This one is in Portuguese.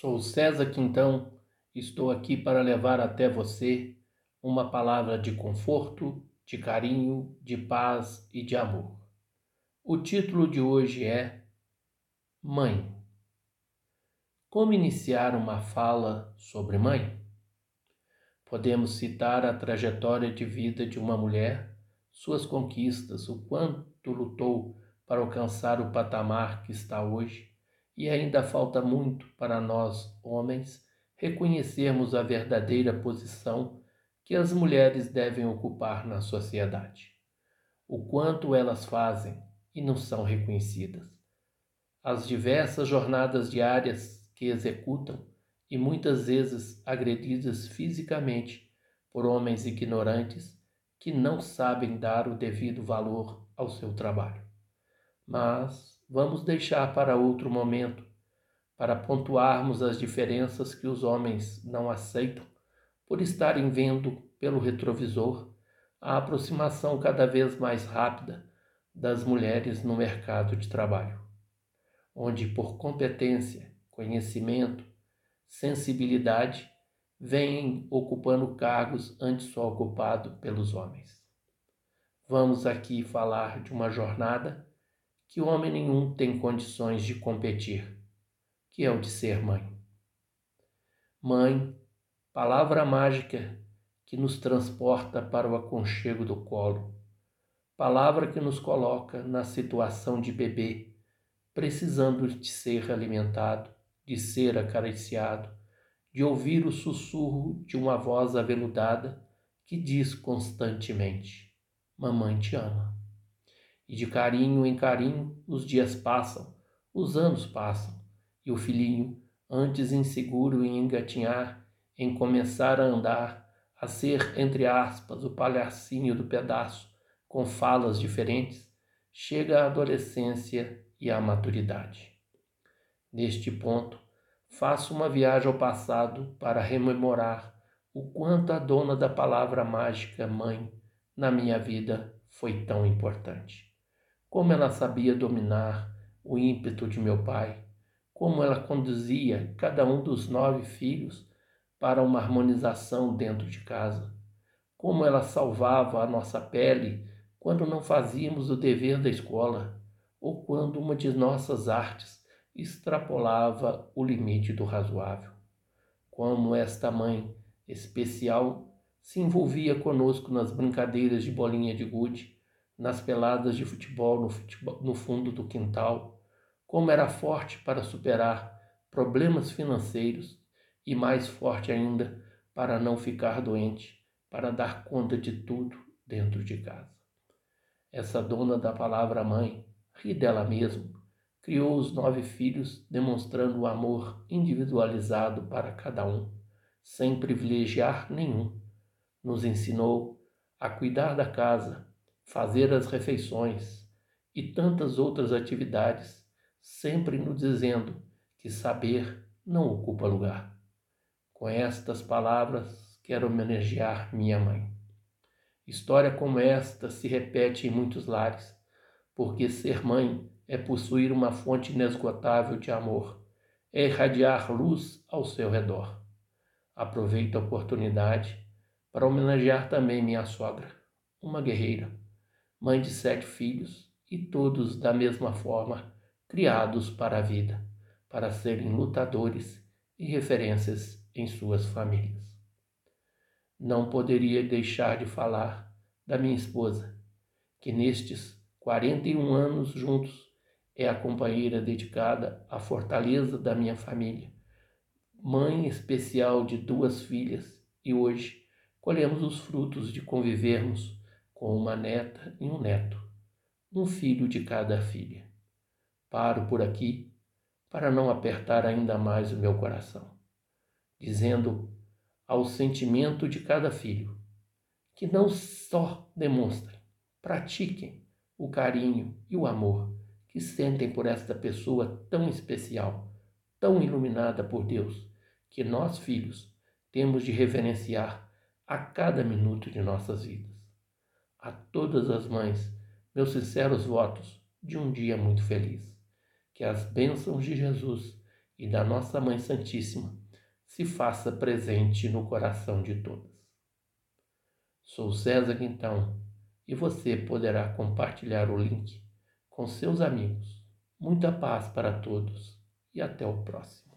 Sou César Quintão, estou aqui para levar até você uma palavra de conforto, de carinho, de paz e de amor. O título de hoje é Mãe. Como iniciar uma fala sobre mãe? Podemos citar a trajetória de vida de uma mulher, suas conquistas, o quanto lutou para alcançar o patamar que está hoje e ainda falta muito para nós, homens, reconhecermos a verdadeira posição que as mulheres devem ocupar na sociedade. O quanto elas fazem e não são reconhecidas. As diversas jornadas diárias que executam e muitas vezes agredidas fisicamente por homens ignorantes que não sabem dar o devido valor ao seu trabalho. Mas vamos deixar para outro momento, para pontuarmos as diferenças que os homens não aceitam por estarem vendo pelo retrovisor a aproximação cada vez mais rápida das mulheres no mercado de trabalho, onde por competência, conhecimento, sensibilidade, vêm ocupando cargos antes só ocupado pelos homens. Vamos aqui falar de uma jornada que homem nenhum tem condições de competir, que é o de ser mãe. Mãe, palavra mágica que nos transporta para o aconchego do colo, palavra que nos coloca na situação de bebê, precisando de ser alimentado, de ser acariciado, de ouvir o sussurro de uma voz aveludada que diz constantemente: Mamãe te ama. E de carinho em carinho os dias passam, os anos passam, e o filhinho, antes inseguro em engatinhar, em começar a andar, a ser, entre aspas, o palhacinho do pedaço, com falas diferentes, chega à adolescência e à maturidade. Neste ponto, faço uma viagem ao passado para rememorar o quanto a dona da palavra mágica mãe na minha vida foi tão importante. Como ela sabia dominar o ímpeto de meu pai, como ela conduzia cada um dos nove filhos para uma harmonização dentro de casa, como ela salvava a nossa pele quando não fazíamos o dever da escola. Ou quando uma de nossas artes extrapolava o limite do razoável. Como esta mãe especial se envolvia conosco nas brincadeiras de bolinha de gude, nas peladas de futebol no, futebol, no fundo do quintal, como era forte para superar problemas financeiros e mais forte ainda para não ficar doente, para dar conta de tudo dentro de casa. Essa dona da palavra mãe ri dela mesma, criou os nove filhos demonstrando o amor individualizado para cada um, sem privilegiar nenhum. Nos ensinou a cuidar da casa, fazer as refeições e tantas outras atividades, sempre nos dizendo que saber não ocupa lugar. Com estas palavras, quero homenagear minha mãe. História como esta se repete em muitos lares, porque ser mãe é possuir uma fonte inesgotável de amor, é irradiar luz ao seu redor. Aproveito a oportunidade para homenagear também minha sogra, uma guerreira mãe de sete filhos, e todos da mesma forma criados para a vida, para serem lutadores e referências em suas famílias. Não poderia deixar de falar da minha esposa, que nestes 41 anos juntos é a companheira dedicada à fortaleza da minha família, mãe especial de duas filhas, e hoje colhemos os frutos de convivermos com uma neta e um neto, um filho de cada filha. Paro por aqui para não apertar ainda mais o meu coração, dizendo ao sentimento de cada filho que não só demonstrem, pratiquem o carinho e o amor que sentem por esta pessoa tão especial, tão iluminada por Deus, que nós, filhos, temos de reverenciar a cada minuto de nossas vidas a todas as mães meus sinceros votos de um dia muito feliz. Que as bênçãos de Jesus, e da nossa Mãe Santíssima se faça presente no coração de todas. Sou César Quintão e você poderá compartilhar o link com seus amigos. Muita paz para todos e até o próximo.